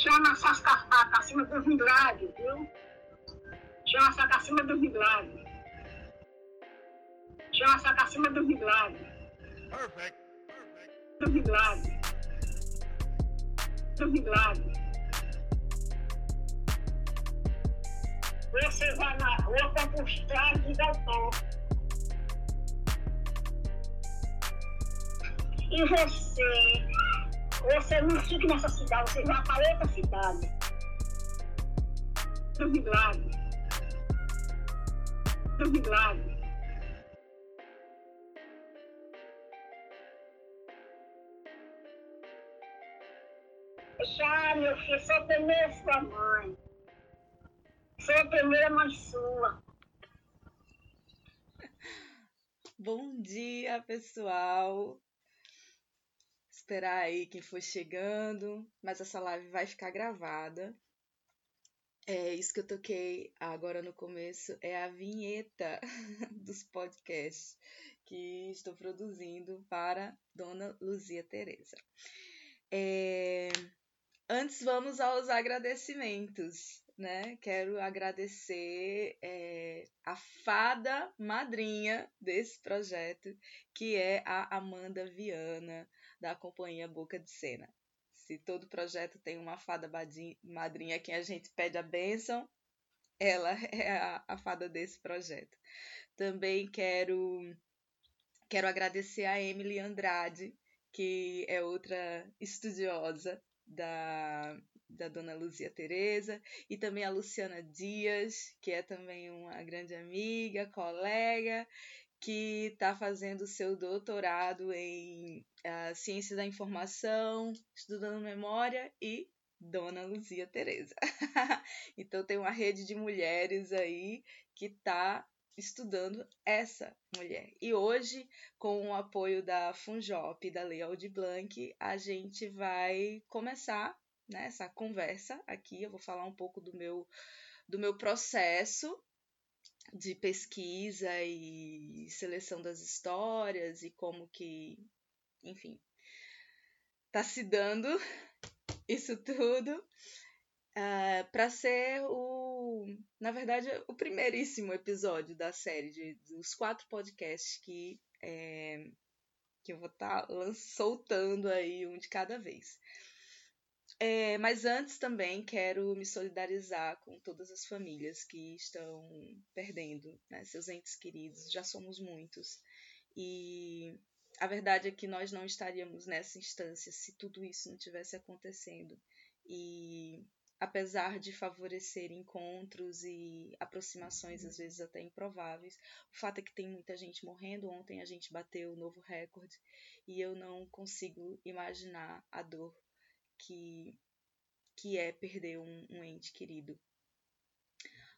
Chama essas caçacas acima dos milagres, viu? Chama essa acima dos milagres. Chama essa acima dos milagres. Perfect. Dos milagres. Dos milagres. Você vai na rua para buscar e voltar. E você, você não fica nessa cidade, você vai para outra cidade. Do milagre. Do milagre. Já, meu filho, só tem sua mãe. Foi a primeira mãe sua. Bom dia, pessoal. Esperar aí quem for chegando, mas essa live vai ficar gravada. É isso que eu toquei agora no começo é a vinheta dos podcasts que estou produzindo para Dona Luzia Teresa. É... Antes vamos aos agradecimentos né? Quero agradecer é, a fada madrinha desse projeto, que é a Amanda Viana, da companhia Boca de Cena. Se todo projeto tem uma fada madrinha a quem a gente pede a bênção, ela é a, a fada desse projeto. Também quero, quero agradecer a Emily Andrade, que é outra estudiosa da, da dona Luzia Tereza, e também a Luciana Dias, que é também uma grande amiga, colega, que está fazendo seu doutorado em uh, Ciência da Informação, estudando memória e Dona Luzia Tereza. então tem uma rede de mulheres aí que está estudando essa mulher. E hoje, com o apoio da Funjop e da Lei Aldir Blanc, a gente vai começar né, essa conversa aqui. Eu vou falar um pouco do meu, do meu processo de pesquisa e seleção das histórias e como que, enfim, tá se dando isso tudo uh, ah, para ser o, na verdade, o primeiríssimo episódio da série de, dos quatro podcasts que é, que eu vou estar tá soltando aí um de cada vez. É, mas antes também quero me solidarizar com todas as famílias que estão perdendo né, seus entes queridos. Já somos muitos. E a verdade é que nós não estaríamos nessa instância se tudo isso não tivesse acontecendo. E apesar de favorecer encontros e aproximações às vezes até improváveis, o fato é que tem muita gente morrendo. Ontem a gente bateu o novo recorde e eu não consigo imaginar a dor que, que é perder um, um ente querido.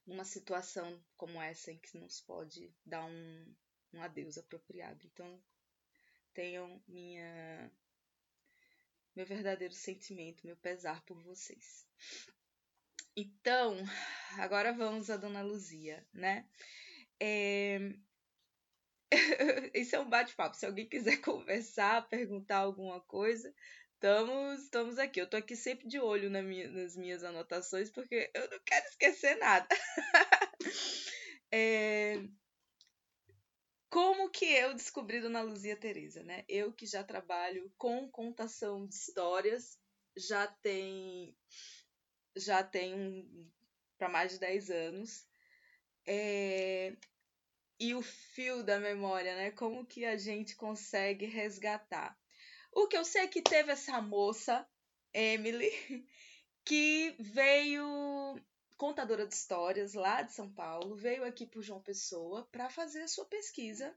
Numa situação como essa em que não se pode dar um, um adeus apropriado. Então, tenham minha meu verdadeiro sentimento, meu pesar por vocês. Então, agora vamos a Dona Luzia, né? É... Isso é um bate-papo. Se alguém quiser conversar, perguntar alguma coisa, Estamos, estamos aqui. Eu tô aqui sempre de olho na minha, nas minhas anotações, porque eu não quero esquecer nada. é... Como que eu descobri Dona Luzia Teresa, né? Eu que já trabalho com contação de histórias, já tem já tem um, para mais de 10 anos. É... E o fio da memória, né? Como que a gente consegue resgatar? O que eu sei é que teve essa moça, Emily, que veio contadora de histórias lá de São Paulo, veio aqui para João Pessoa para fazer a sua pesquisa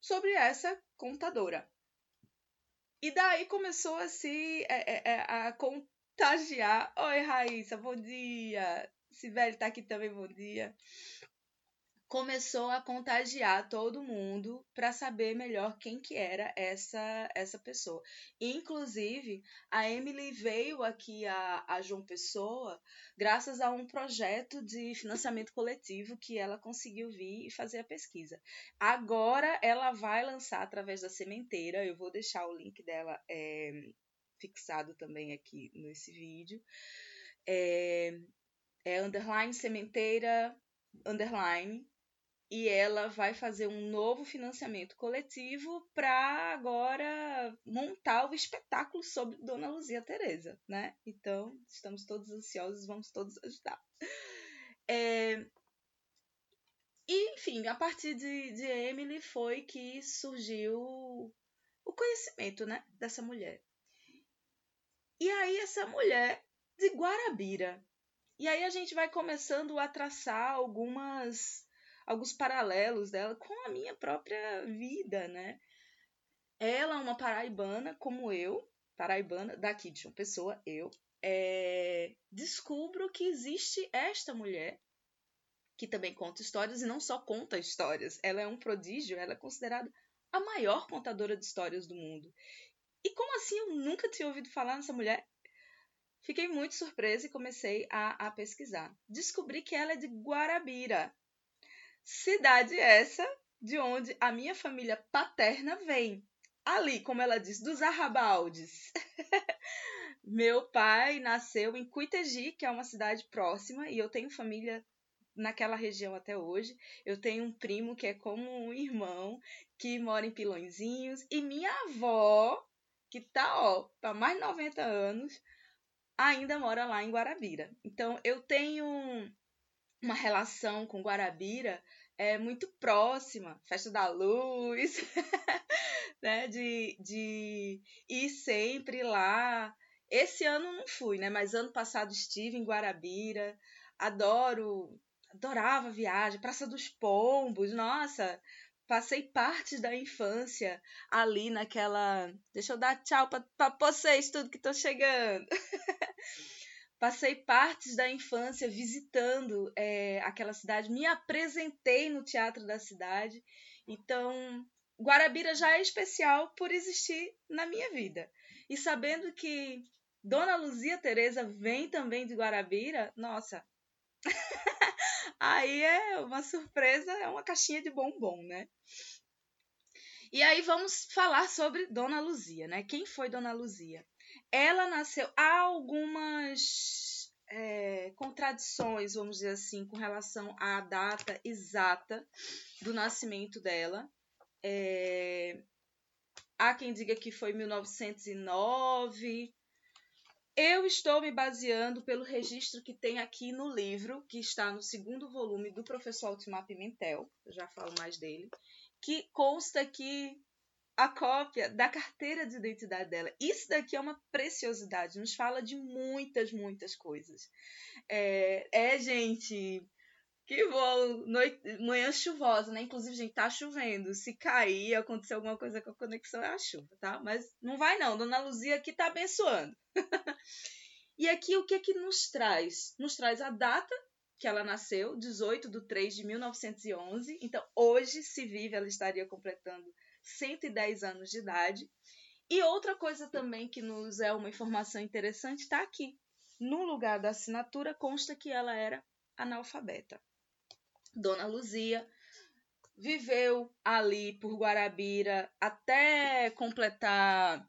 sobre essa contadora. E daí começou a se é, é, é a contagiar. Oi, Raíssa, bom dia. Sibeli tá aqui também, bom dia começou a contagiar todo mundo para saber melhor quem que era essa essa pessoa. Inclusive, a Emily veio aqui a, a João Pessoa graças a um projeto de financiamento coletivo que ela conseguiu vir e fazer a pesquisa. Agora ela vai lançar através da sementeira, eu vou deixar o link dela é, fixado também aqui nesse vídeo. É, é underline sementeira underline e ela vai fazer um novo financiamento coletivo para agora montar o espetáculo sobre Dona Luzia Teresa, né? Então, estamos todos ansiosos, vamos todos ajudar. É... E, enfim, a partir de, de Emily foi que surgiu o conhecimento, né, dessa mulher. E aí essa mulher de Guarabira. E aí a gente vai começando a traçar algumas alguns paralelos dela com a minha própria vida, né? Ela é uma paraibana como eu, paraibana daqui de uma pessoa, eu, é, descubro que existe esta mulher que também conta histórias e não só conta histórias. Ela é um prodígio, ela é considerada a maior contadora de histórias do mundo. E como assim eu nunca tinha ouvido falar nessa mulher? Fiquei muito surpresa e comecei a, a pesquisar. Descobri que ela é de Guarabira, cidade essa de onde a minha família paterna vem. Ali, como ela diz, dos Arrabaldes. Meu pai nasceu em Cuitegi, que é uma cidade próxima, e eu tenho família naquela região até hoje. Eu tenho um primo que é como um irmão, que mora em Pilõezinhos, e minha avó, que tá, ó, para mais de 90 anos, ainda mora lá em Guarabira. Então, eu tenho uma relação com Guarabira é muito próxima, Festa da Luz, né, de, de ir sempre lá. Esse ano não fui, né, mas ano passado estive em Guarabira, adoro, adorava a viagem, Praça dos Pombos, nossa, passei parte da infância ali naquela. Deixa eu dar tchau para vocês, tudo que tô chegando. passei partes da infância visitando é, aquela cidade, me apresentei no teatro da cidade. Então, Guarabira já é especial por existir na minha vida. E sabendo que Dona Luzia Teresa vem também de Guarabira, nossa. aí é uma surpresa, é uma caixinha de bombom, né? E aí vamos falar sobre Dona Luzia, né? Quem foi Dona Luzia? Ela nasceu. Há algumas é, contradições, vamos dizer assim, com relação à data exata do nascimento dela. É, há quem diga que foi 1909. Eu estou me baseando pelo registro que tem aqui no livro, que está no segundo volume do professor Altimar Pimentel, já falo mais dele, que consta que a cópia da carteira de identidade dela. Isso daqui é uma preciosidade, nos fala de muitas, muitas coisas. É, é gente, que bom, noite, manhã chuvosa, né? Inclusive, gente, tá chovendo. Se cair, acontecer alguma coisa com a conexão, é a chuva, tá? Mas não vai não, Dona Luzia aqui tá abençoando. e aqui o que é que nos traz? Nos traz a data que ela nasceu, 18 de 3 de 1911. Então, hoje, se vive, ela estaria completando 110 anos de idade. E outra coisa também que nos é uma informação interessante está aqui. No lugar da assinatura consta que ela era analfabeta. Dona Luzia viveu ali por Guarabira até completar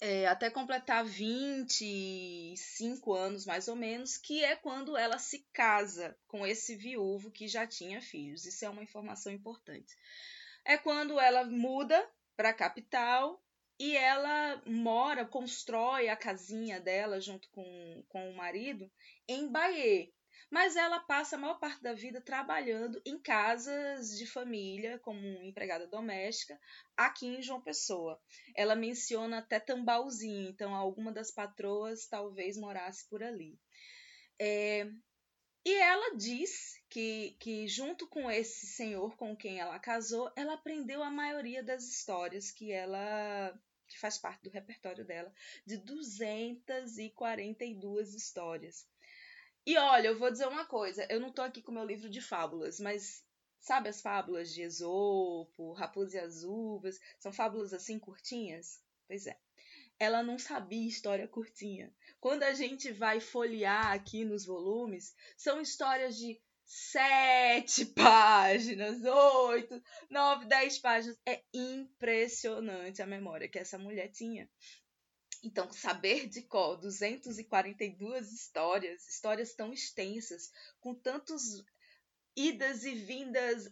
é, até completar 25 anos mais ou menos, que é quando ela se casa com esse viúvo que já tinha filhos. Isso é uma informação importante é quando ela muda para a capital e ela mora, constrói a casinha dela junto com, com o marido em Bahia. Mas ela passa a maior parte da vida trabalhando em casas de família, como empregada doméstica, aqui em João Pessoa. Ela menciona até Tambauzinho, então alguma das patroas talvez morasse por ali. É, e ela diz que, que, junto com esse senhor com quem ela casou, ela aprendeu a maioria das histórias que ela que faz parte do repertório dela, de 242 histórias. E olha, eu vou dizer uma coisa, eu não estou aqui com meu livro de fábulas, mas sabe as fábulas de Esopo, Raposa e as Uvas, são fábulas assim curtinhas? Pois é ela não sabia história curtinha. Quando a gente vai folhear aqui nos volumes, são histórias de sete páginas, oito, nove, dez páginas. É impressionante a memória que essa mulher tinha. Então, saber de cor 242 histórias, histórias tão extensas, com tantos idas e vindas,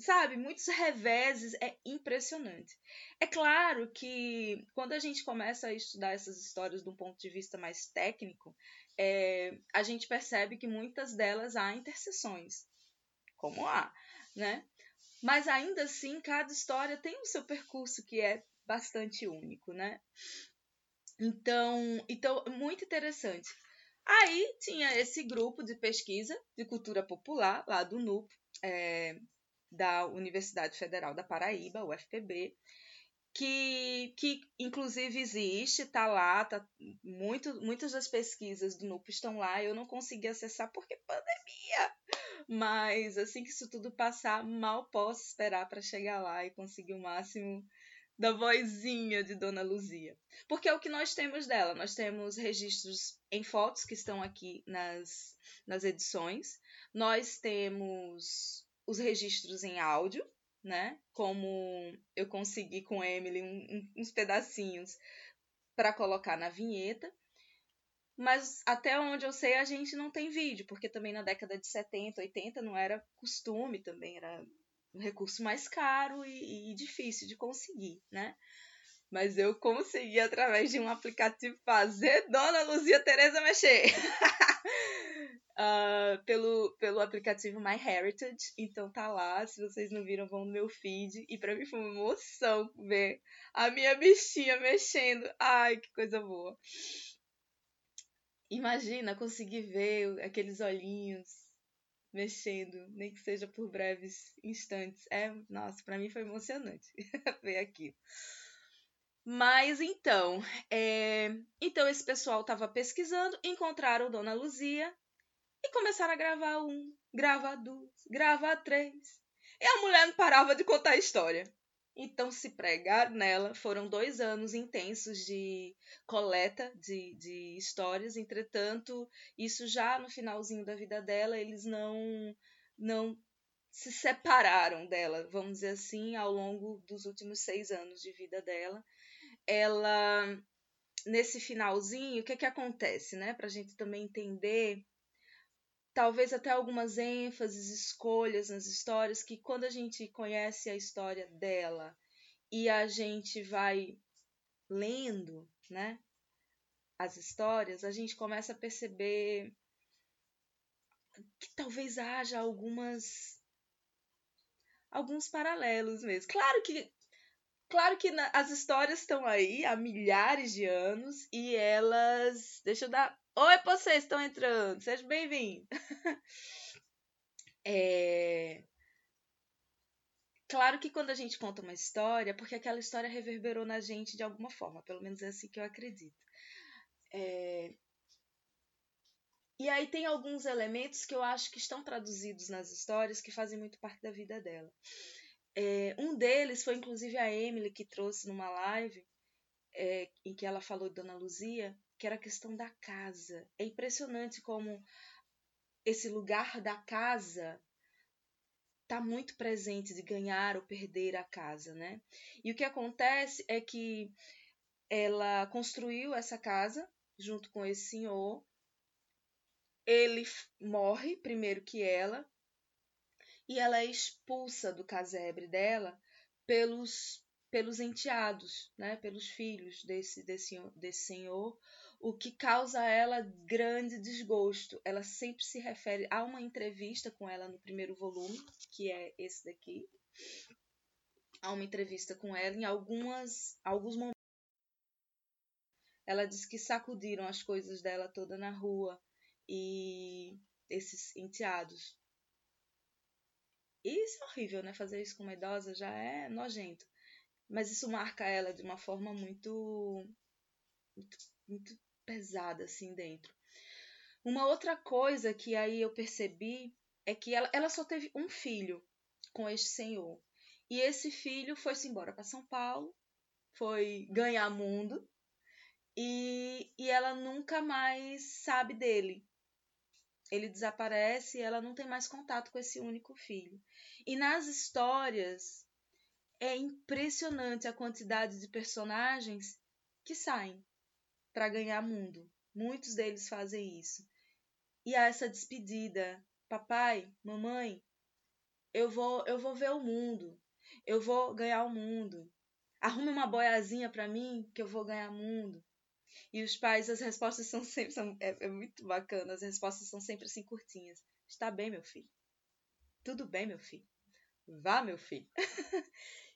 sabe, muitos reveses, é impressionante. É claro que quando a gente começa a estudar essas histórias de um ponto de vista mais técnico, é, a gente percebe que muitas delas há interseções, como há, né? Mas ainda assim, cada história tem o seu percurso que é bastante único, né? Então, então muito interessante. Aí tinha esse grupo de pesquisa de cultura popular lá do NUP, é, da Universidade Federal da Paraíba, UFPB, que, que inclusive existe, está lá, tá muito, muitas das pesquisas do NUP estão lá, eu não consegui acessar porque pandemia. Mas assim que isso tudo passar, mal posso esperar para chegar lá e conseguir o máximo da vozinha de Dona Luzia. Porque é o que nós temos dela. Nós temos registros em fotos que estão aqui nas, nas edições. Nós temos os registros em áudio, né? Como eu consegui com Emily uns pedacinhos para colocar na vinheta. Mas até onde eu sei, a gente não tem vídeo, porque também na década de 70, 80 não era costume também, era um recurso mais caro e, e difícil de conseguir, né? Mas eu consegui, através de um aplicativo, fazer Dona Luzia Tereza mexer. uh, pelo, pelo aplicativo MyHeritage. Então tá lá. Se vocês não viram, vão no meu feed. E pra mim foi uma emoção ver a minha bichinha mexendo. Ai, que coisa boa. Imagina conseguir ver aqueles olhinhos mexendo, nem que seja por breves instantes. É, nossa, para mim foi emocionante ver aquilo. Mas então, é... então esse pessoal estava pesquisando, encontraram Dona Luzia e começaram a gravar um, gravar dois, gravar três. E a mulher não parava de contar a história. Então se pregaram nela. Foram dois anos intensos de coleta de, de histórias. Entretanto, isso já no finalzinho da vida dela, eles não não se separaram dela, vamos dizer assim, ao longo dos últimos seis anos de vida dela. Ela nesse finalzinho, o que que acontece, né? Para a gente também entender talvez até algumas ênfases, escolhas nas histórias que quando a gente conhece a história dela e a gente vai lendo, né, as histórias, a gente começa a perceber que talvez haja algumas alguns paralelos mesmo. Claro que claro que na, as histórias estão aí há milhares de anos e elas, deixa eu dar Oi, vocês estão entrando, sejam bem-vindos. é... Claro que quando a gente conta uma história, porque aquela história reverberou na gente de alguma forma, pelo menos é assim que eu acredito. É... E aí tem alguns elementos que eu acho que estão traduzidos nas histórias que fazem muito parte da vida dela. É... Um deles foi inclusive a Emily que trouxe numa live é, em que ela falou de Dona Luzia, que era a questão da casa. É impressionante como esse lugar da casa está muito presente de ganhar ou perder a casa, né? E o que acontece é que ela construiu essa casa junto com esse senhor. Ele morre primeiro que ela e ela é expulsa do casebre dela pelos pelos enteados, né? Pelos filhos desse desse, desse senhor o que causa a ela grande desgosto. Ela sempre se refere a uma entrevista com ela no primeiro volume, que é esse daqui. Há uma entrevista com ela em algumas alguns momentos. Ela diz que sacudiram as coisas dela toda na rua e esses enteados. Isso é horrível, né? Fazer isso com uma idosa já é nojento. Mas isso marca ela de uma forma muito, muito, muito pesada assim dentro. Uma outra coisa que aí eu percebi é que ela, ela só teve um filho com este senhor. E esse filho foi-se embora para São Paulo, foi ganhar mundo, e, e ela nunca mais sabe dele. Ele desaparece e ela não tem mais contato com esse único filho. E nas histórias é impressionante a quantidade de personagens que saem para ganhar mundo. Muitos deles fazem isso. E há essa despedida. Papai, mamãe, eu vou, eu vou ver o mundo. Eu vou ganhar o mundo. Arrume uma boiazinha para mim que eu vou ganhar mundo. E os pais, as respostas são sempre. São, é, é, muito bacana, as respostas são sempre assim curtinhas. Está bem, meu filho. Tudo bem, meu filho. Vá, meu filho.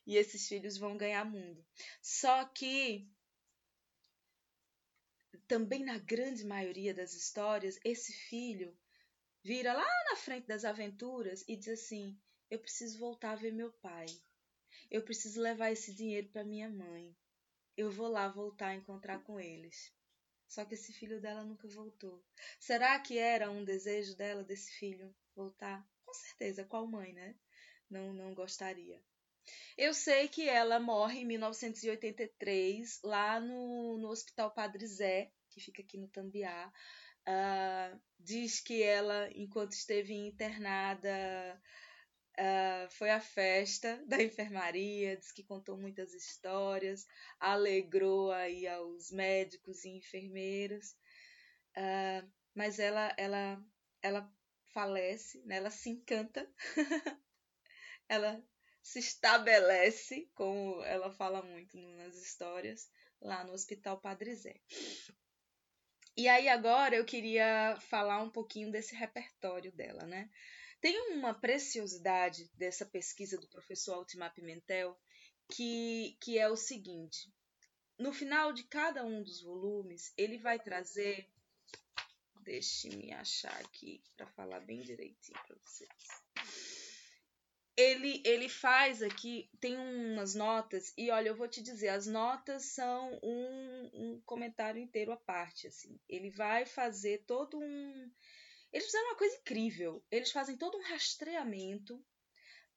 e esses filhos vão ganhar mundo. Só que também na grande maioria das histórias, esse filho vira lá na frente das aventuras e diz assim: Eu preciso voltar a ver meu pai. Eu preciso levar esse dinheiro para minha mãe. Eu vou lá voltar a encontrar com eles. Só que esse filho dela nunca voltou. Será que era um desejo dela desse filho voltar? Com certeza, qual mãe, né? Não, não gostaria. Eu sei que ela morre em 1983, lá no, no Hospital Padre Zé, que fica aqui no Tambiá. Uh, diz que ela, enquanto esteve internada, Uh, foi a festa da enfermaria, diz que contou muitas histórias, alegrou aí aos médicos e enfermeiros, uh, mas ela, ela, ela falece, né? ela se encanta, ela se estabelece, como ela fala muito nas histórias, lá no Hospital Padre Zé. E aí agora eu queria falar um pouquinho desse repertório dela, né? Tem uma preciosidade dessa pesquisa do professor Altimar Pimentel que, que é o seguinte: no final de cada um dos volumes, ele vai trazer. Deixe-me achar aqui para falar bem direitinho para vocês. Ele, ele faz aqui, tem umas notas, e olha, eu vou te dizer, as notas são um, um comentário inteiro à parte. assim. Ele vai fazer todo um eles fizeram uma coisa incrível. Eles fazem todo um rastreamento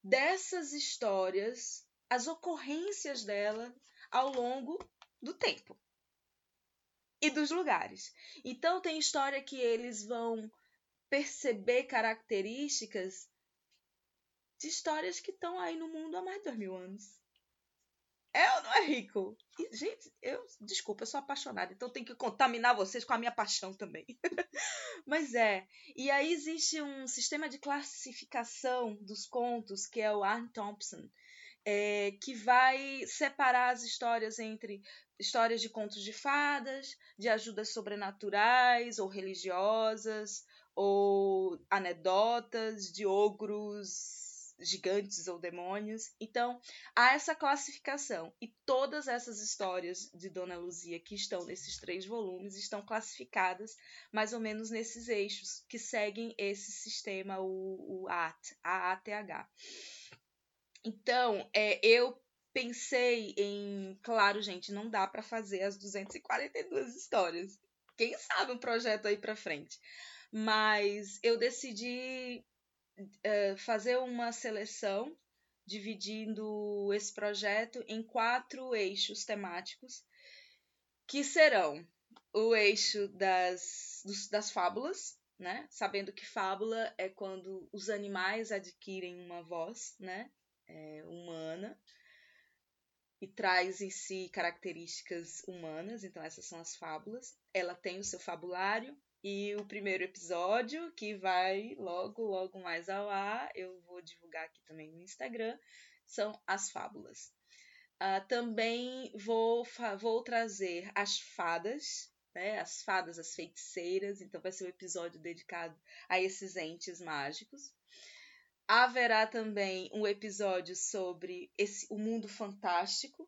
dessas histórias, as ocorrências dela ao longo do tempo e dos lugares. Então tem história que eles vão perceber características de histórias que estão aí no mundo há mais de dois mil anos. É ou não é rico? E, gente, eu, desculpa, eu sou apaixonada, então tenho que contaminar vocês com a minha paixão também. Mas é. E aí existe um sistema de classificação dos contos, que é o Arne Thompson, é, que vai separar as histórias entre histórias de contos de fadas, de ajudas sobrenaturais ou religiosas, ou anedotas de ogros gigantes ou demônios. Então, há essa classificação. E todas essas histórias de Dona Luzia que estão nesses três volumes estão classificadas mais ou menos nesses eixos que seguem esse sistema, o, o AT. Então, é, eu pensei em. Claro, gente, não dá para fazer as 242 histórias. Quem sabe um projeto aí para frente. Mas eu decidi é, fazer uma seleção dividindo esse projeto em quatro eixos temáticos, que serão o eixo das, dos, das fábulas, né? Sabendo que fábula é quando os animais adquirem uma voz, né? É, humana e traz em si características humanas, então essas são as fábulas. Ela tem o seu fabulário, e o primeiro episódio, que vai logo, logo mais ao ar, eu vou divulgar aqui também no Instagram, são as fábulas. Uh, também vou, vou trazer as fadas, né, as fadas, as feiticeiras, então vai ser um episódio dedicado a esses entes mágicos. Haverá também um episódio sobre esse, o mundo fantástico,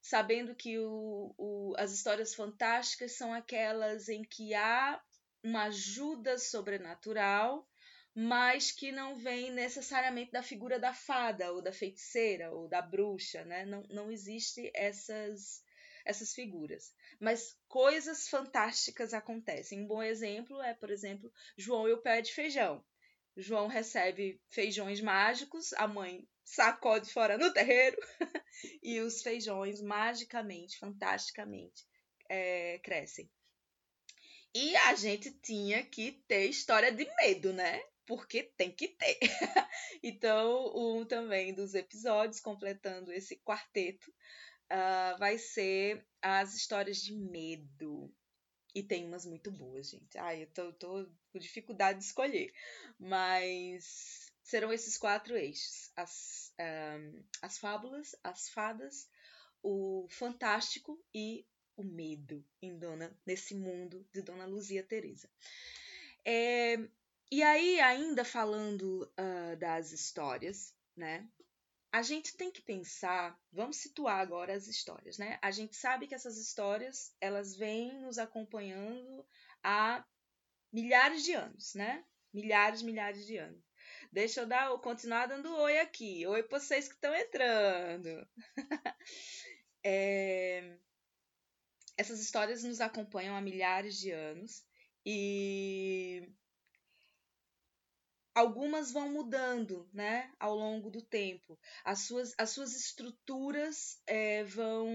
sabendo que o, o, as histórias fantásticas são aquelas em que há uma ajuda sobrenatural, mas que não vem necessariamente da figura da fada ou da feiticeira ou da bruxa, né? Não, não existe essas essas figuras. Mas coisas fantásticas acontecem. Um bom exemplo é, por exemplo, João e o pé de feijão. João recebe feijões mágicos, a mãe sacode fora no terreiro e os feijões magicamente, fantasticamente é, crescem. E a gente tinha que ter história de medo, né? Porque tem que ter. então, um também dos episódios, completando esse quarteto, uh, vai ser as histórias de medo. E tem umas muito boas, gente. Ai, eu tô, tô com dificuldade de escolher. Mas serão esses quatro eixos: as, um, as fábulas, as fadas, o fantástico e o medo em Dona, nesse mundo de Dona Luzia Teresa. É, e aí, ainda falando uh, das histórias, né? A gente tem que pensar, vamos situar agora as histórias, né? A gente sabe que essas histórias, elas vêm nos acompanhando há milhares de anos, né? Milhares, milhares de anos. Deixa eu dar, continuar dando oi aqui. Oi para vocês que estão entrando. é... Essas histórias nos acompanham há milhares de anos e algumas vão mudando, né, ao longo do tempo. As suas, as suas estruturas é, vão,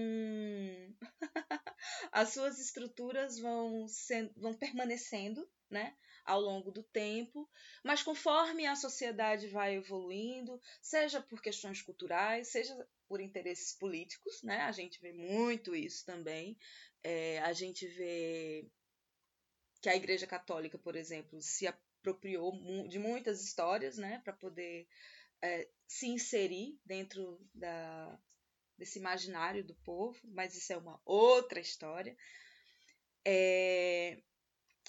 as suas estruturas vão, sendo, vão permanecendo, né, ao longo do tempo, mas conforme a sociedade vai evoluindo, seja por questões culturais, seja por interesses políticos, né, a gente vê muito isso também. É, a gente vê que a Igreja Católica, por exemplo, se apropriou de muitas histórias, né, para poder é, se inserir dentro da, desse imaginário do povo, mas isso é uma outra história. É,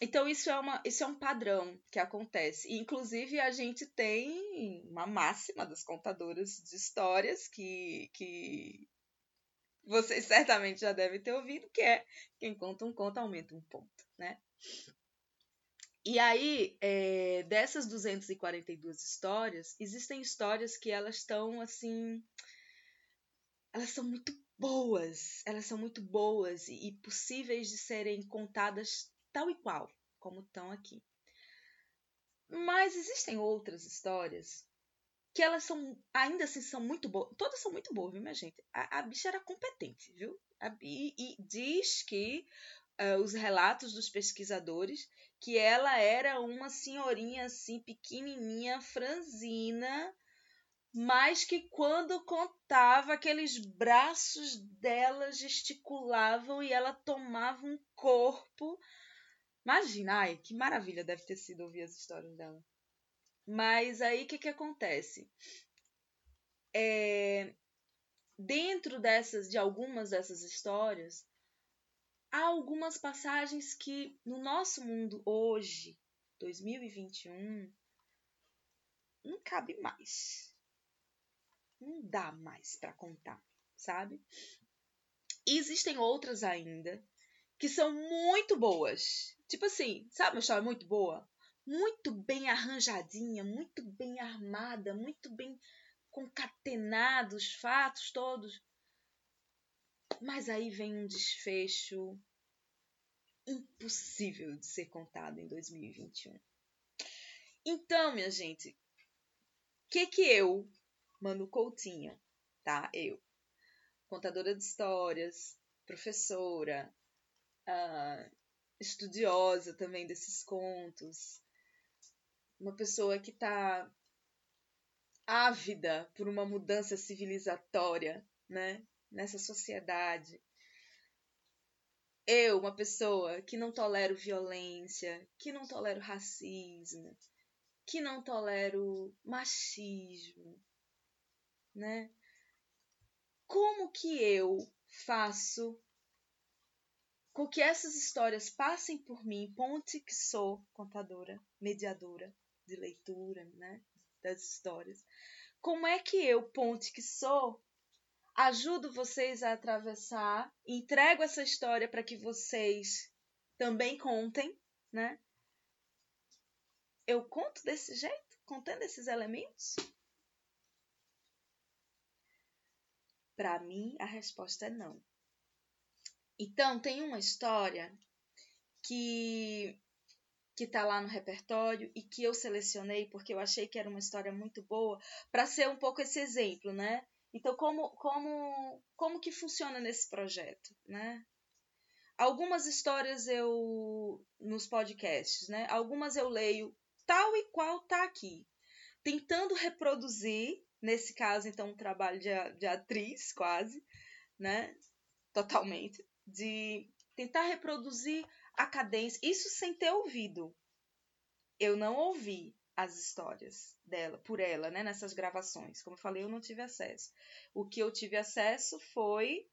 então isso é, uma, isso é um padrão que acontece. E, inclusive a gente tem uma máxima das contadoras de histórias que, que vocês certamente já devem ter ouvido, que é quem conta um conto aumenta um ponto, né? E aí, é, dessas 242 histórias, existem histórias que elas estão assim. Elas são muito boas, elas são muito boas e, e possíveis de serem contadas tal e qual, como estão aqui. Mas existem outras histórias que elas são, ainda assim, são muito boas. Todas são muito boas, viu, minha gente? A, a bicha era competente, viu? A, e, e diz que uh, os relatos dos pesquisadores que ela era uma senhorinha assim, pequenininha, franzina, mas que quando contava, aqueles braços dela gesticulavam e ela tomava um corpo. Imagina, ai, que maravilha deve ter sido ouvir as histórias dela. Mas aí o que, que acontece? É, dentro dessas, de algumas dessas histórias, há algumas passagens que no nosso mundo hoje, 2021, não cabe mais. Não dá mais para contar, sabe? E existem outras ainda que são muito boas. Tipo assim, sabe uma história muito boa? Muito bem arranjadinha, muito bem armada, muito bem concatenados os fatos todos. Mas aí vem um desfecho impossível de ser contado em 2021. Então, minha gente, o que que eu, Manu Coutinho, tá? Eu, contadora de histórias, professora, uh, estudiosa também desses contos, uma pessoa que está ávida por uma mudança civilizatória, né? Nessa sociedade. Eu, uma pessoa que não tolero violência, que não tolero racismo, que não tolero machismo, né? Como que eu faço com que essas histórias passem por mim, ponte que sou contadora, mediadora de leitura, né, das histórias. Como é que eu, ponte que sou, ajudo vocês a atravessar, entrego essa história para que vocês também contem, né? Eu conto desse jeito, contando esses elementos? Para mim, a resposta é não. Então, tem uma história que que tá lá no repertório e que eu selecionei porque eu achei que era uma história muito boa para ser um pouco esse exemplo, né? Então, como, como, como que funciona nesse projeto, né? Algumas histórias eu nos podcasts, né? Algumas eu leio tal e qual tá aqui, tentando reproduzir, nesse caso então um trabalho de, de atriz quase, né? Totalmente, de tentar reproduzir a cadência, isso sem ter ouvido. Eu não ouvi as histórias dela, por ela, né, nessas gravações. Como eu falei, eu não tive acesso. O que eu tive acesso foi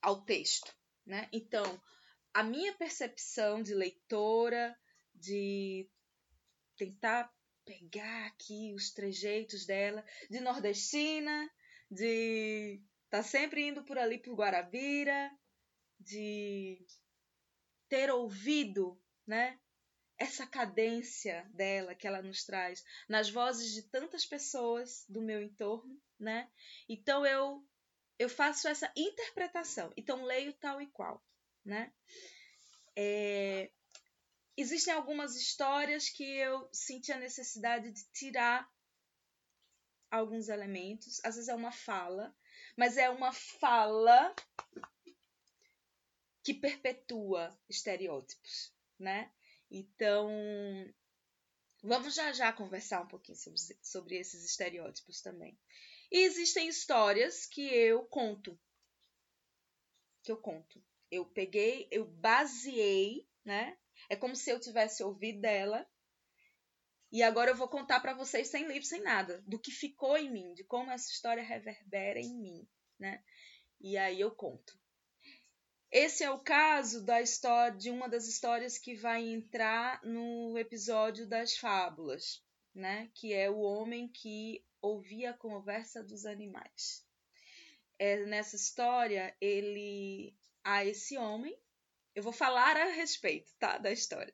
ao texto, né? Então, a minha percepção de leitora, de tentar pegar aqui os trejeitos dela, de nordestina, de tá sempre indo por ali por Guarabira, de ter ouvido, né? Essa cadência dela que ela nos traz nas vozes de tantas pessoas do meu entorno, né? Então eu eu faço essa interpretação. Então leio tal e qual, né? É, existem algumas histórias que eu senti a necessidade de tirar alguns elementos. Às vezes é uma fala, mas é uma fala que perpetua estereótipos, né? Então, vamos já já conversar um pouquinho sobre, sobre esses estereótipos também. E existem histórias que eu conto. Que eu conto. Eu peguei, eu baseei, né? É como se eu tivesse ouvido dela. E agora eu vou contar para vocês sem livro, sem nada, do que ficou em mim, de como essa história reverbera em mim, né? E aí eu conto. Esse é o caso da história de uma das histórias que vai entrar no episódio das fábulas, né? Que é o homem que ouvia a conversa dos animais. É, nessa história, ele há esse homem eu vou falar a respeito, tá, da história.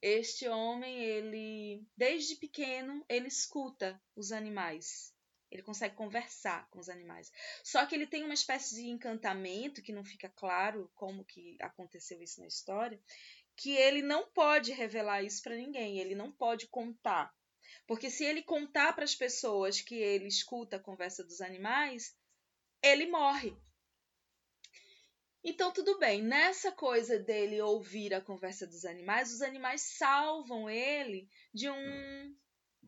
Este homem, ele desde pequeno, ele escuta os animais. Ele consegue conversar com os animais. Só que ele tem uma espécie de encantamento que não fica claro como que aconteceu isso na história, que ele não pode revelar isso para ninguém, ele não pode contar. Porque se ele contar para as pessoas que ele escuta a conversa dos animais, ele morre. Então, tudo bem, nessa coisa dele ouvir a conversa dos animais, os animais salvam ele de um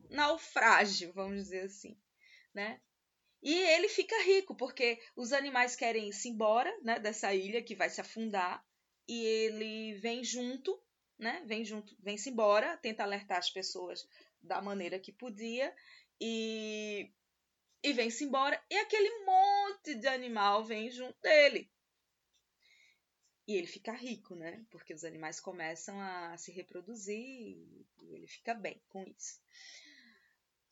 naufrágio, vamos dizer assim, né? E ele fica rico, porque os animais querem ir-se embora, né, dessa ilha que vai se afundar, e ele vem junto, né? Vem junto, vem-se embora, tenta alertar as pessoas da maneira que podia, e, e vem-se embora, e aquele monte de animal vem junto dele. E ele fica rico, né? Porque os animais começam a se reproduzir e ele fica bem com isso.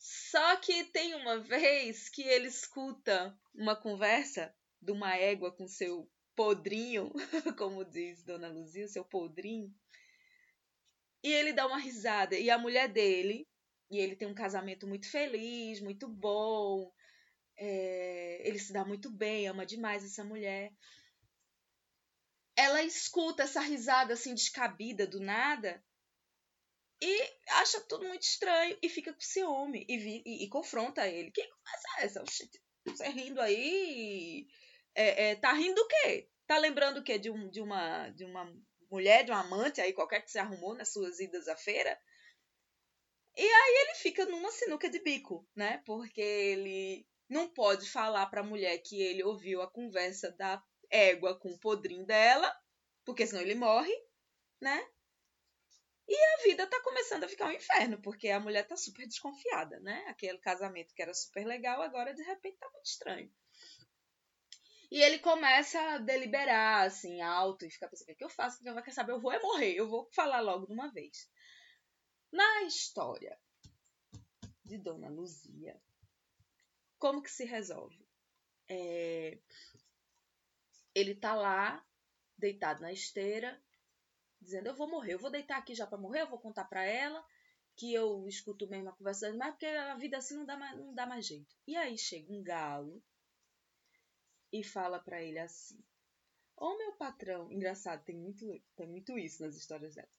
Só que tem uma vez que ele escuta uma conversa de uma égua com seu podrinho, como diz Dona Luzia, seu podrinho. E ele dá uma risada. E a mulher dele, e ele tem um casamento muito feliz, muito bom. É, ele se dá muito bem, ama demais essa mulher ela escuta essa risada assim descabida do nada e acha tudo muito estranho e fica com ciúme e, vi, e, e confronta ele. Que conversa é essa? Você rindo aí? É, é, tá rindo do quê? Tá lembrando o quê? De, um, de, uma, de uma mulher, de um amante aí qualquer que você arrumou nas suas idas à feira? E aí ele fica numa sinuca de bico, né? Porque ele não pode falar para a mulher que ele ouviu a conversa da égua com o podrinho dela, porque senão ele morre, né? E a vida tá começando a ficar um inferno, porque a mulher tá super desconfiada, né? Aquele casamento que era super legal, agora de repente tá muito estranho. E ele começa a deliberar, assim, alto, e fica pensando: o que eu faço? O que eu quero saber? Eu vou é morrer, eu vou falar logo de uma vez. Na história de Dona Luzia, como que se resolve? É, ele tá lá, deitado na esteira, dizendo: Eu vou morrer, eu vou deitar aqui já para morrer, eu vou contar para ela que eu escuto mesmo a conversa mas porque a vida assim não dá mais, não dá mais jeito. E aí chega um galo e fala para ele assim: Ô meu patrão, engraçado, tem muito, tem muito isso nas histórias dela.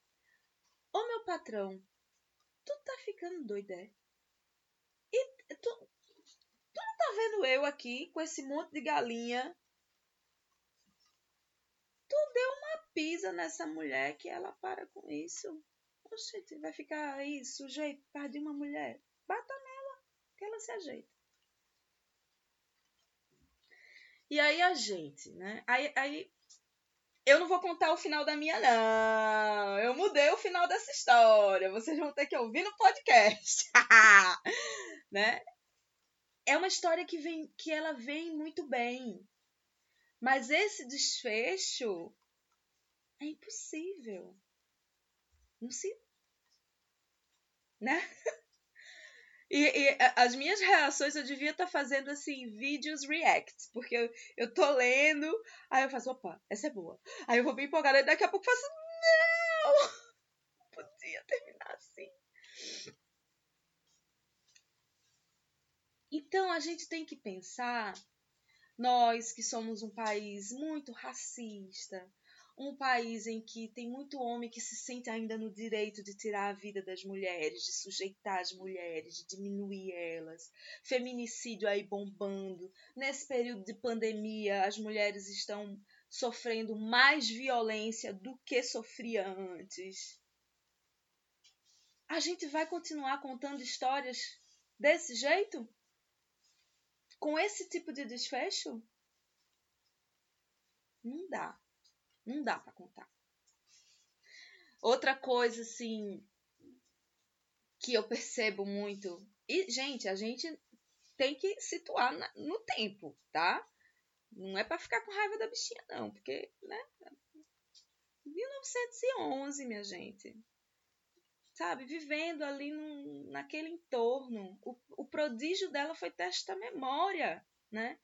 Ô meu patrão, tu tá ficando doido, é? E tu, tu não tá vendo eu aqui com esse monte de galinha tu deu uma pisa nessa mulher que ela para com isso. Oxente, vai ficar aí sujeito por de uma mulher. Bata nela, que ela se ajeita. E aí a gente, né? Aí, aí Eu não vou contar o final da minha, não. Eu mudei o final dessa história. Vocês vão ter que ouvir no podcast. né? É uma história que, vem, que ela vem muito bem. Mas esse desfecho é impossível. Não se. Né? E, e, as minhas reações eu devia estar tá fazendo assim, vídeos reacts, porque eu, eu tô lendo, aí eu faço, opa, essa é boa. Aí eu vou bem empolgada, e daqui a pouco faço, não! Podia terminar assim. Então a gente tem que pensar, nós que somos um país muito racista, um país em que tem muito homem que se sente ainda no direito de tirar a vida das mulheres, de sujeitar as mulheres, de diminuir elas. Feminicídio aí bombando. Nesse período de pandemia, as mulheres estão sofrendo mais violência do que sofria antes. A gente vai continuar contando histórias desse jeito? Com esse tipo de desfecho? Não dá. Não dá para contar. Outra coisa, assim, que eu percebo muito. E, gente, a gente tem que situar no tempo, tá? Não é para ficar com raiva da bichinha, não, porque, né? 1911, minha gente. Sabe, vivendo ali num, naquele entorno. O, o prodígio dela foi teste da memória, né?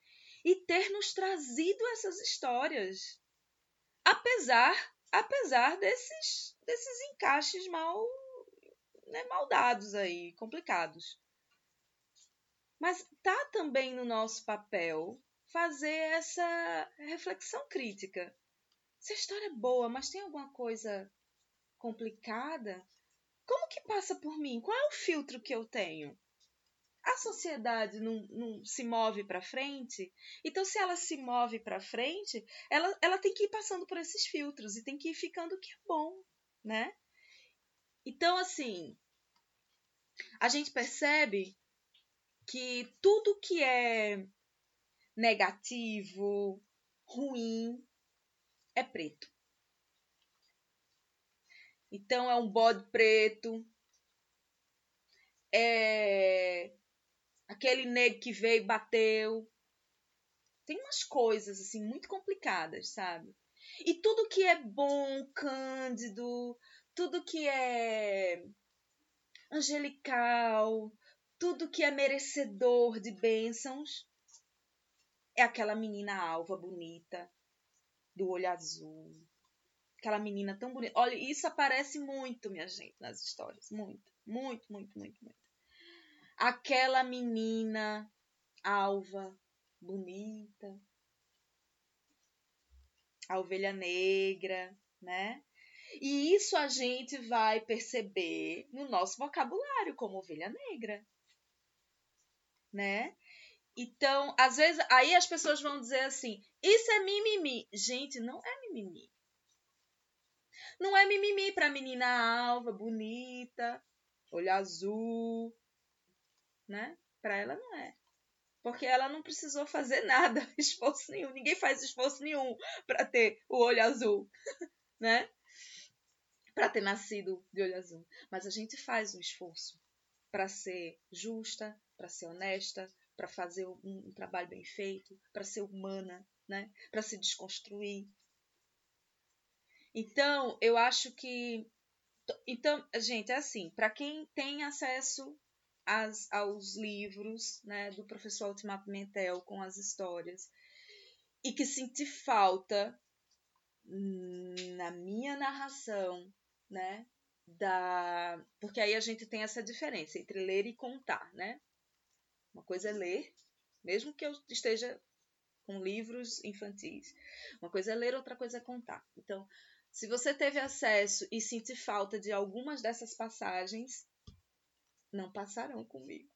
E ter nos trazido essas histórias apesar apesar desses desses encaixes mal né, mal dados aí, complicados. Mas tá também no nosso papel fazer essa reflexão crítica. Se a história é boa, mas tem alguma coisa complicada, como que passa por mim? Qual é o filtro que eu tenho? a sociedade não, não se move para frente, então se ela se move para frente, ela, ela tem que ir passando por esses filtros e tem que ir ficando o que é bom, né? Então, assim, a gente percebe que tudo que é negativo, ruim, é preto. Então é um bode preto, é aquele negro que veio e bateu. Tem umas coisas assim muito complicadas, sabe? E tudo que é bom, cândido, tudo que é angelical, tudo que é merecedor de bênçãos é aquela menina alva bonita, do olho azul. Aquela menina tão bonita. Olha, isso aparece muito, minha gente, nas histórias. Muito, muito, muito, muito, muito aquela menina alva, bonita, a ovelha negra, né? E isso a gente vai perceber no nosso vocabulário como ovelha negra, né? Então, às vezes, aí as pessoas vão dizer assim: isso é mimimi. Gente, não é mimimi. Não é mimimi para menina alva, bonita, olho azul, né? Para ela não é. Porque ela não precisou fazer nada, esforço nenhum. Ninguém faz esforço nenhum para ter o olho azul, né? Para ter nascido de olho azul. Mas a gente faz um esforço para ser justa, para ser honesta, para fazer um, um, trabalho bem feito, para ser humana, né? Para se desconstruir. Então, eu acho que então, gente, é assim, para quem tem acesso as, aos livros né, do professor Altimar Pimentel com as histórias e que senti falta na minha narração, né, da porque aí a gente tem essa diferença entre ler e contar, né? Uma coisa é ler, mesmo que eu esteja com livros infantis. Uma coisa é ler, outra coisa é contar. Então, se você teve acesso e sentir falta de algumas dessas passagens, não passarão comigo.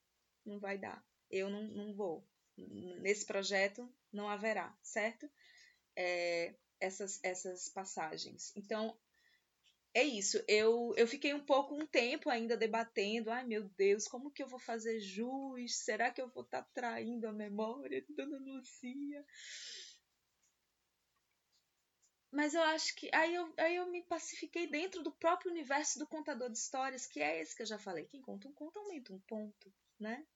Não vai dar. Eu não, não vou. Nesse projeto não haverá, certo? É, essas, essas passagens. Então, é isso. Eu, eu fiquei um pouco, um tempo ainda debatendo. Ai, meu Deus, como que eu vou fazer jus? Será que eu vou estar tá traindo a memória de Dona Lucia? Mas eu acho que aí eu, aí eu me pacifiquei dentro do próprio universo do contador de histórias, que é esse que eu já falei. Quem conta um conto aumenta um ponto, né?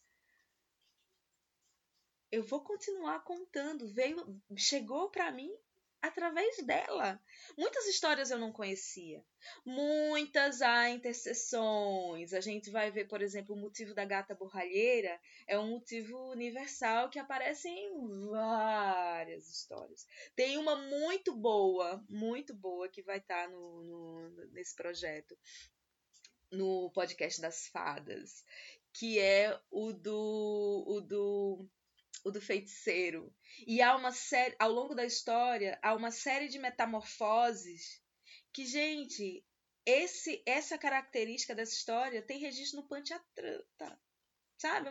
Eu vou continuar contando. Veio, chegou para mim através dela. Muitas histórias eu não conhecia. Muitas há interseções. A gente vai ver, por exemplo, o motivo da gata borralheira é um motivo universal que aparece em várias histórias. Tem uma muito boa, muito boa, que vai estar tá no, no, nesse projeto, no podcast das fadas, que é o do, o do o do feiticeiro. E há uma série, ao longo da história, há uma série de metamorfoses que, gente, esse essa característica dessa história tem registro no Panchatranta, sabe?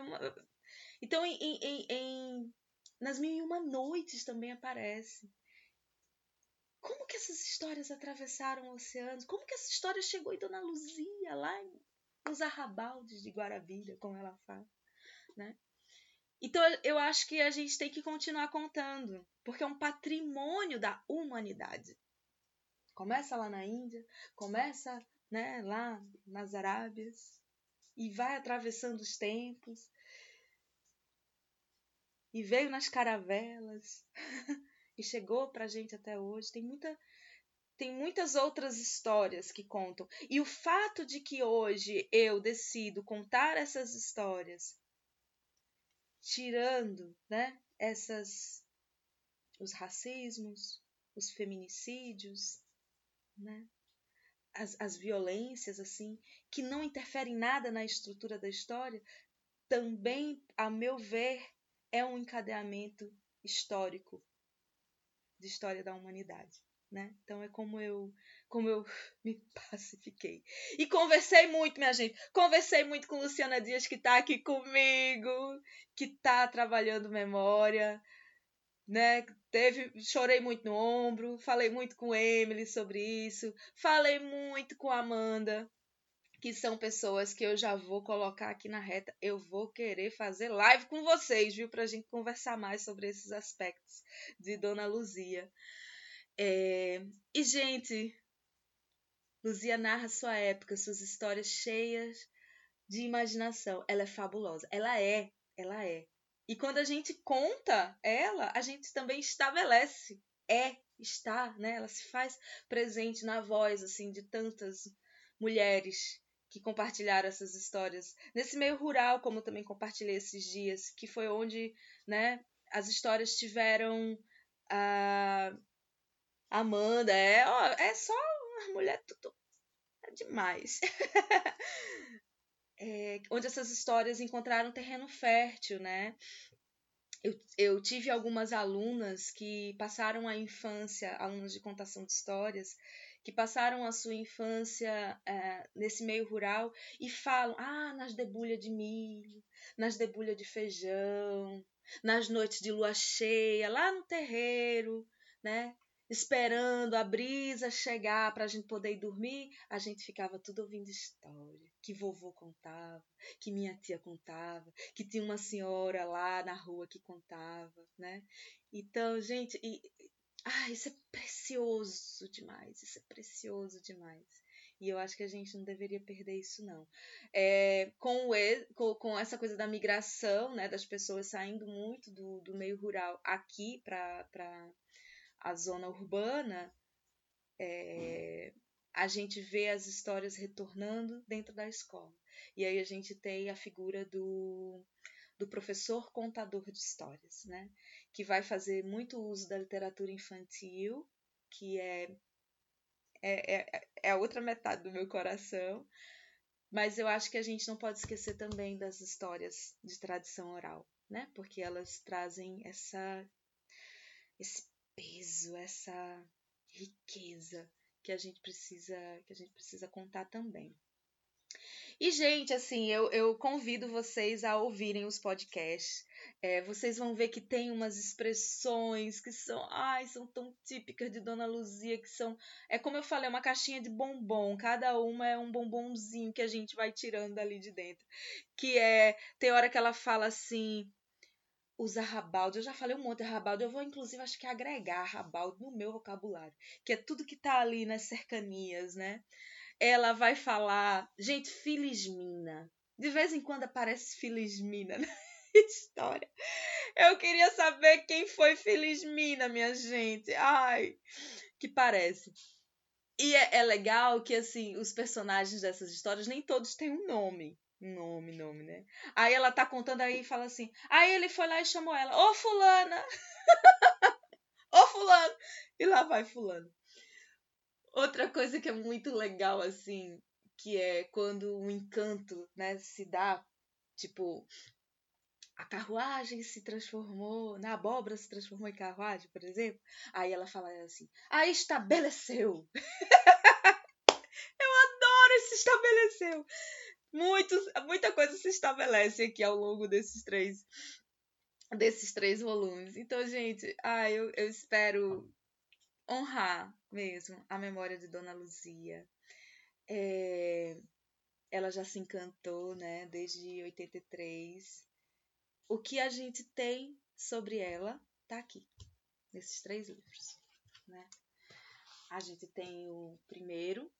Então, em, em, em, nas Mil e Uma Noites também aparece. Como que essas histórias atravessaram oceanos? Como que essa história chegou em Dona Luzia, lá nos arrabaldes de Guarabira, como ela fala, né? Então eu acho que a gente tem que continuar contando, porque é um patrimônio da humanidade. Começa lá na Índia, começa né, lá nas Arábias e vai atravessando os tempos e veio nas caravelas e chegou para a gente até hoje. Tem muita tem muitas outras histórias que contam. E o fato de que hoje eu decido contar essas histórias tirando, né, essas os racismos, os feminicídios, né, as, as violências assim, que não interferem nada na estrutura da história, também, a meu ver, é um encadeamento histórico de história da humanidade. Né? Então é como eu como eu me pacifiquei. E conversei muito, minha gente. Conversei muito com Luciana Dias, que está aqui comigo, que está trabalhando memória, né? Teve, chorei muito no ombro, falei muito com Emily sobre isso, falei muito com Amanda, que são pessoas que eu já vou colocar aqui na reta. Eu vou querer fazer live com vocês, viu? Pra gente conversar mais sobre esses aspectos de Dona Luzia. É... E, gente, Luzia narra sua época, suas histórias cheias de imaginação. Ela é fabulosa. Ela é, ela é. E quando a gente conta ela, a gente também estabelece. É, está, né? Ela se faz presente na voz, assim, de tantas mulheres que compartilharam essas histórias. Nesse meio rural, como também compartilhei esses dias, que foi onde, né, as histórias tiveram a Amanda, é, ó, é só uma mulher tudo é demais. é, onde essas histórias encontraram terreno fértil, né? Eu, eu, tive algumas alunas que passaram a infância, alunas de contação de histórias, que passaram a sua infância é, nesse meio rural e falam: ah, nas debulhas de milho, nas debulhas de feijão, nas noites de lua cheia, lá no terreiro, né? Esperando a brisa chegar para a gente poder ir dormir, a gente ficava tudo ouvindo história que vovô contava, que minha tia contava, que tinha uma senhora lá na rua que contava, né? Então, gente, e, ah, isso é precioso demais, isso é precioso demais. E eu acho que a gente não deveria perder isso, não. É, com, o, com, essa coisa da migração, né, das pessoas saindo muito do, do meio rural aqui para a zona urbana, é, a gente vê as histórias retornando dentro da escola. E aí a gente tem a figura do, do professor contador de histórias, né? que vai fazer muito uso da literatura infantil, que é, é, é, é a outra metade do meu coração, mas eu acho que a gente não pode esquecer também das histórias de tradição oral, né? Porque elas trazem essa esse peso, essa riqueza que a gente precisa que a gente precisa contar também. E, gente, assim, eu, eu convido vocês a ouvirem os podcasts. É, vocês vão ver que tem umas expressões que são, ai, são tão típicas de Dona Luzia, que são, é como eu falei, uma caixinha de bombom. Cada uma é um bombonzinho que a gente vai tirando ali de dentro. Que é, tem hora que ela fala assim, usa Rabaldo. Eu já falei um monte de Rabaldo. Eu vou, inclusive, acho que agregar Rabaldo no meu vocabulário. Que é tudo que tá ali nas cercanias, né? Ela vai falar... Gente, Filismina. De vez em quando aparece Filismina na história. Eu queria saber quem foi Filismina, minha gente. Ai, que parece. E é, é legal que, assim, os personagens dessas histórias, nem todos têm um nome. Nome, nome, né? Aí ela tá contando aí e fala assim. Aí ele foi lá e chamou ela. Ô, fulana! Ô, fulano! E lá vai fulano. Outra coisa que é muito legal, assim, que é quando o encanto, né, se dá, tipo, a carruagem se transformou, na abóbora se transformou em carruagem, por exemplo. Aí ela fala assim, aí estabeleceu. Eu adoro esse estabeleceu. Muitos, muita coisa se estabelece aqui ao longo desses três desses três volumes. Então, gente, ah, eu, eu espero honrar mesmo a memória de Dona Luzia. É, ela já se encantou, né, desde 83 o que a gente tem sobre ela tá aqui, nesses três livros. Né? A gente tem o primeiro,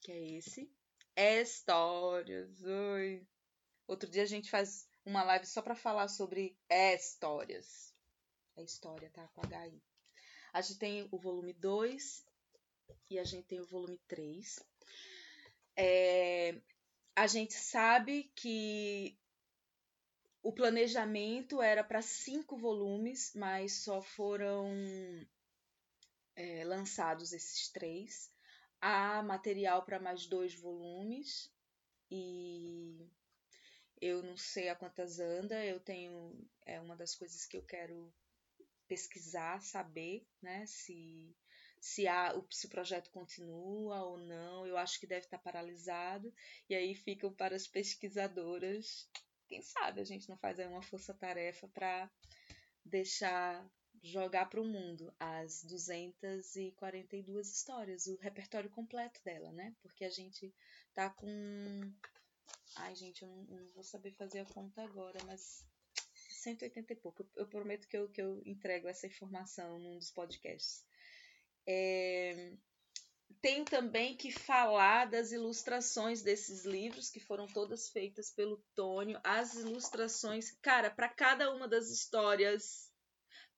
que é esse. É histórias. Oi. Outro dia a gente faz uma live só para falar sobre é histórias. É história, tá? Com HI. A gente tem o volume 2 e a gente tem o volume 3. É, a gente sabe que o planejamento era para cinco volumes, mas só foram é, lançados esses três. Há material para mais dois volumes e eu não sei a quantas anda. Eu tenho é uma das coisas que eu quero pesquisar, saber, né, se se, há, se o projeto continua ou não. Eu acho que deve estar paralisado. E aí ficam para as pesquisadoras quem sabe a gente não faz aí uma força-tarefa para deixar jogar para o mundo as 242 histórias, o repertório completo dela, né? Porque a gente tá com. Ai, gente, eu não, vou saber fazer a conta agora, mas 180 e pouco. Eu prometo que eu, que eu entrego essa informação num dos podcasts. É, tenho também que falar das ilustrações desses livros, que foram todas feitas pelo Tônio. As ilustrações, cara, para cada uma das histórias,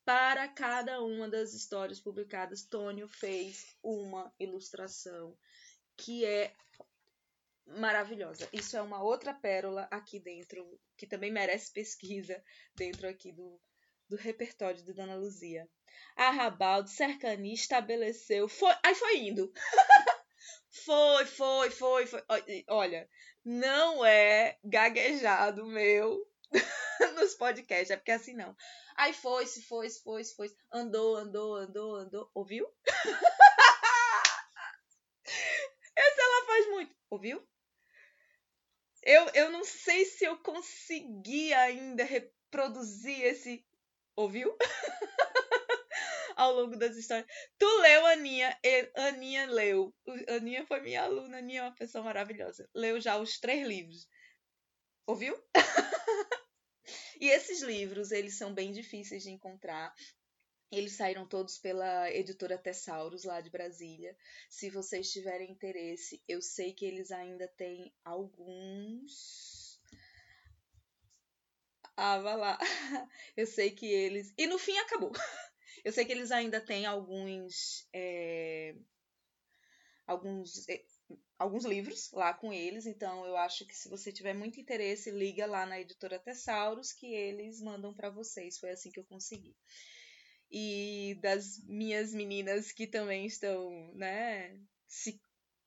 para cada uma das histórias publicadas, Tônio fez uma ilustração que é maravilhosa. Isso é uma outra pérola aqui dentro, que também merece pesquisa dentro aqui do, do repertório de Dona Luzia. Arrabaldo, Cercani estabeleceu. Foi, aí foi indo. foi, foi, foi, foi. Olha, não é gaguejado meu nos podcasts, é porque assim não. Aí foi, se foi, se foi, se foi. Andou, andou, andou, andou. Ouviu? Essa ela faz muito. Ouviu? Eu, eu não sei se eu consegui ainda reproduzir esse. Ouviu? ao longo das histórias. Tu leu, Aninha? Aninha leu. Aninha foi minha aluna, Aninha é uma pessoa maravilhosa. Leu já os três livros. Ouviu? e esses livros, eles são bem difíceis de encontrar. Eles saíram todos pela editora Tessauros, lá de Brasília. Se vocês tiverem interesse, eu sei que eles ainda têm alguns. Ah, vai lá. Eu sei que eles. E no fim acabou. Eu sei que eles ainda têm alguns. É, alguns. Alguns livros lá com eles, então eu acho que se você tiver muito interesse, liga lá na editora Tessauros que eles mandam para vocês. Foi assim que eu consegui. E das minhas meninas que também estão, né, se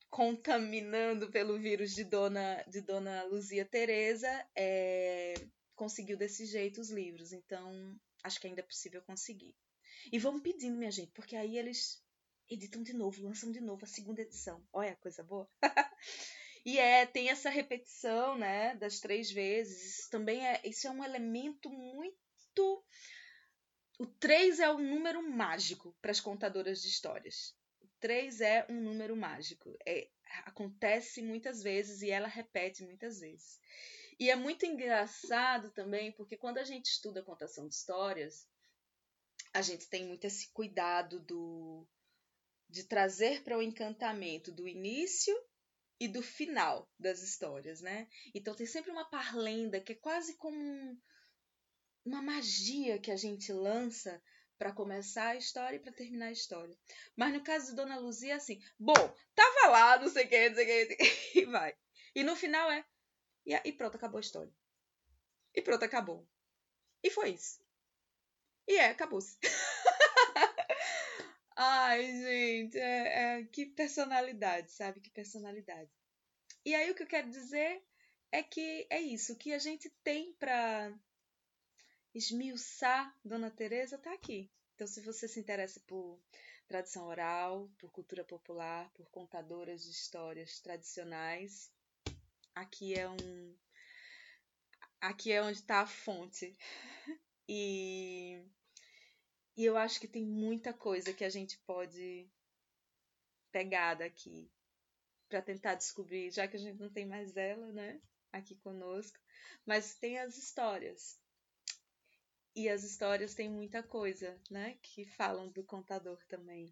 contaminando pelo vírus de Dona de Dona Luzia Teresa, é, conseguiu desse jeito os livros. Então, acho que ainda é possível conseguir. E vão pedindo, minha gente, porque aí eles editam de novo, lançam de novo a segunda edição. Olha a coisa boa. e é, tem essa repetição, né, das três vezes. Também é, isso é um elemento muito o 3 é um número mágico para as contadoras de histórias. O 3 é um número mágico. É, acontece muitas vezes e ela repete muitas vezes. E é muito engraçado também, porque quando a gente estuda contação de histórias, a gente tem muito esse cuidado do de trazer para o encantamento do início e do final das histórias, né? Então tem sempre uma parlenda que é quase como um, uma magia que a gente lança para começar a história e para terminar a história. Mas no caso de Dona Luzia, é assim, bom, tava lá, não sei o que, não sei o que, e vai. E no final é, e, pronto, acabou a história. E pronto, acabou. E foi isso. E é, acabou-se. Ai, gente, é, é, que personalidade, sabe? Que personalidade. E aí o que eu quero dizer é que é isso, que a gente tem para esmiuçar Dona Teresa tá aqui. Então, se você se interessa por tradição oral, por cultura popular, por contadoras de histórias tradicionais, aqui é um aqui é onde está a fonte. E e eu acho que tem muita coisa que a gente pode pegar daqui para tentar descobrir, já que a gente não tem mais ela, né, aqui conosco, mas tem as histórias. E as histórias têm muita coisa, né, que falam do contador também.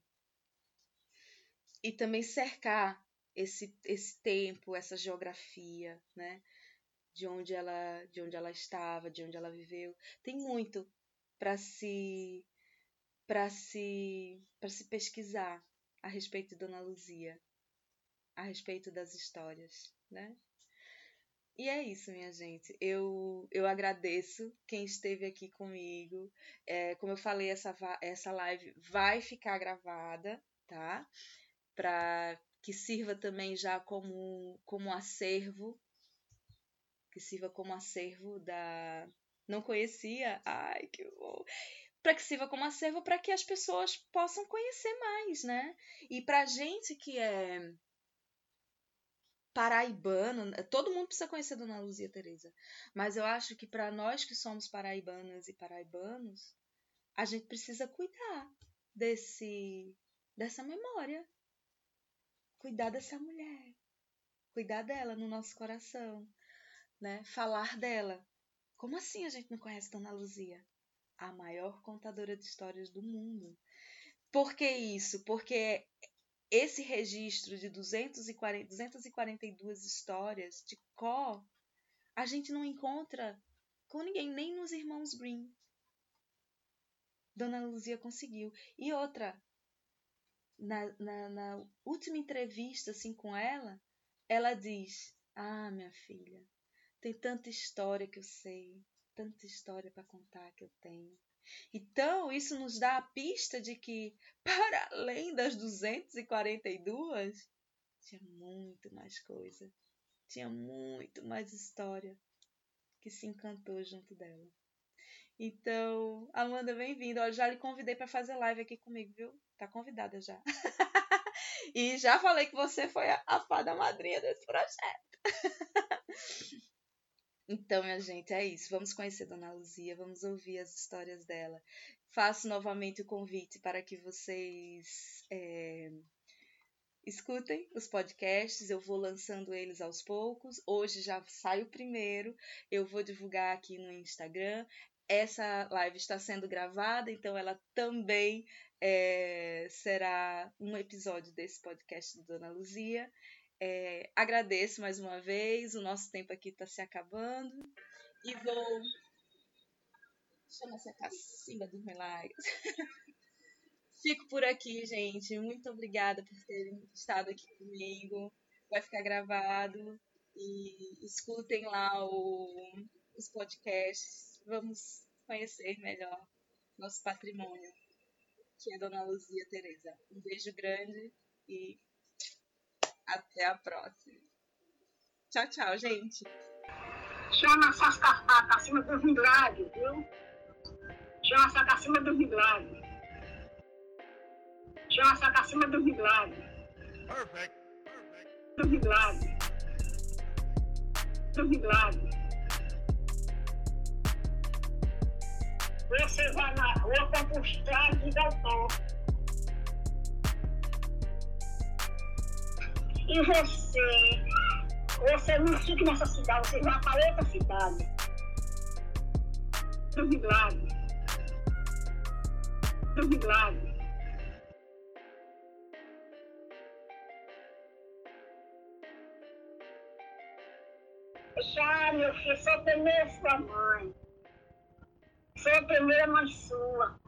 E também cercar esse esse tempo, essa geografia, né, de onde ela de onde ela estava, de onde ela viveu. Tem muito para se para se, para se pesquisar a respeito de Dona Luzia, a respeito das histórias, né? E é isso, minha gente. Eu, eu agradeço quem esteve aqui comigo. É, como eu falei, essa, essa live vai ficar gravada, tá? Para que sirva também já como, como acervo. Que sirva como acervo da. Não conhecia? Ai, que bom! Para que sirva como acervo para que as pessoas possam conhecer mais, né? E para gente que é paraibano, todo mundo precisa conhecer Dona Luzia Teresa, mas eu acho que para nós que somos paraibanas e paraibanos, a gente precisa cuidar desse dessa memória, cuidar dessa mulher, cuidar dela no nosso coração, né? Falar dela. Como assim a gente não conhece Dona Luzia? A maior contadora de histórias do mundo. Por que isso? Porque esse registro de 240, 242 histórias de Có, a gente não encontra com ninguém, nem nos irmãos Grimm. Dona Luzia conseguiu. E outra, na, na, na última entrevista assim com ela, ela diz: Ah, minha filha, tem tanta história que eu sei, tanta história para contar que eu tenho. Então, isso nos dá a pista de que, para além das 242, tinha muito mais coisa. Tinha muito mais história que se encantou junto dela. Então, Amanda, bem-vinda. Já lhe convidei para fazer live aqui comigo, viu? Tá convidada já. e já falei que você foi a, a fada madrinha desse projeto. Então, minha gente, é isso. Vamos conhecer Dona Luzia, vamos ouvir as histórias dela. Faço novamente o convite para que vocês é, escutem os podcasts. Eu vou lançando eles aos poucos. Hoje já sai o primeiro. Eu vou divulgar aqui no Instagram. Essa live está sendo gravada, então ela também é, será um episódio desse podcast do Dona Luzia. É, agradeço mais uma vez, o nosso tempo aqui está se acabando. E vou. Chama essa cacimba dos milagres. Fico por aqui, gente. Muito obrigada por terem estado aqui comigo. Vai ficar gravado. E escutem lá o, os podcasts. Vamos conhecer melhor nosso patrimônio, que é Dona Luzia Tereza. Um beijo grande e até a próxima. Tchau, tchau, gente. Chama essas carpacas acima dos milagres, viu? Chama essa acima dos milagres. Chama essa acima dos milagres. Perfect. Perfect. Dos milagres. Dos milagres. Você vai na rua para buscar de doutor. E você Você não fique nessa cidade, você vai para outra cidade. Do milagre. Do milagre. Já, meu filho, sou a primeira sua mãe. Sou a primeira mãe sua.